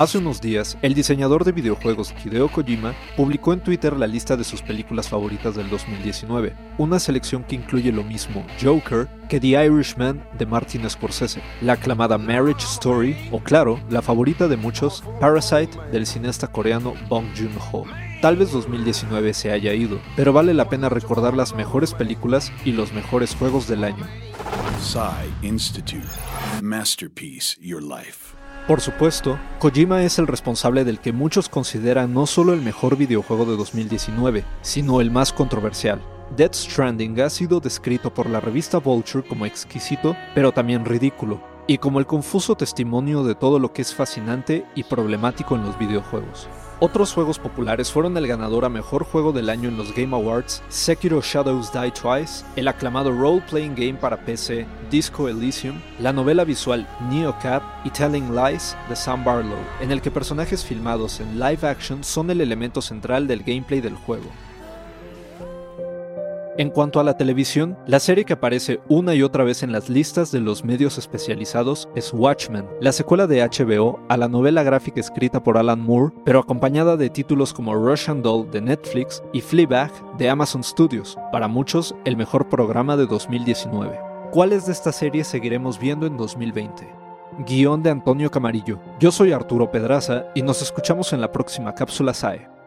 Hace unos días, el diseñador de videojuegos Hideo Kojima publicó en Twitter la lista de sus películas favoritas del 2019, una selección que incluye lo mismo Joker que The Irishman de Martin Scorsese, la aclamada Marriage Story o claro, la favorita de muchos, Parasite del cineasta coreano Bong Joon-ho. Tal vez 2019 se haya ido, pero vale la pena recordar las mejores películas y los mejores juegos del año. Institute. Masterpiece Your Life. Por supuesto, Kojima es el responsable del que muchos consideran no solo el mejor videojuego de 2019, sino el más controversial. Death Stranding ha sido descrito por la revista Vulture como exquisito, pero también ridículo, y como el confuso testimonio de todo lo que es fascinante y problemático en los videojuegos. Otros juegos populares fueron el ganador a Mejor Juego del Año en los Game Awards, Sekiro Shadows Die Twice, el aclamado role-playing game para PC Disco Elysium, la novela visual Neocap y Telling Lies de Sam Barlow, en el que personajes filmados en live action son el elemento central del gameplay del juego. En cuanto a la televisión, la serie que aparece una y otra vez en las listas de los medios especializados es Watchmen, la secuela de HBO a la novela gráfica escrita por Alan Moore, pero acompañada de títulos como Russian Doll de Netflix y Fleabag de Amazon Studios, para muchos el mejor programa de 2019. ¿Cuáles de estas series seguiremos viendo en 2020? Guión de Antonio Camarillo. Yo soy Arturo Pedraza y nos escuchamos en la próxima cápsula SAE.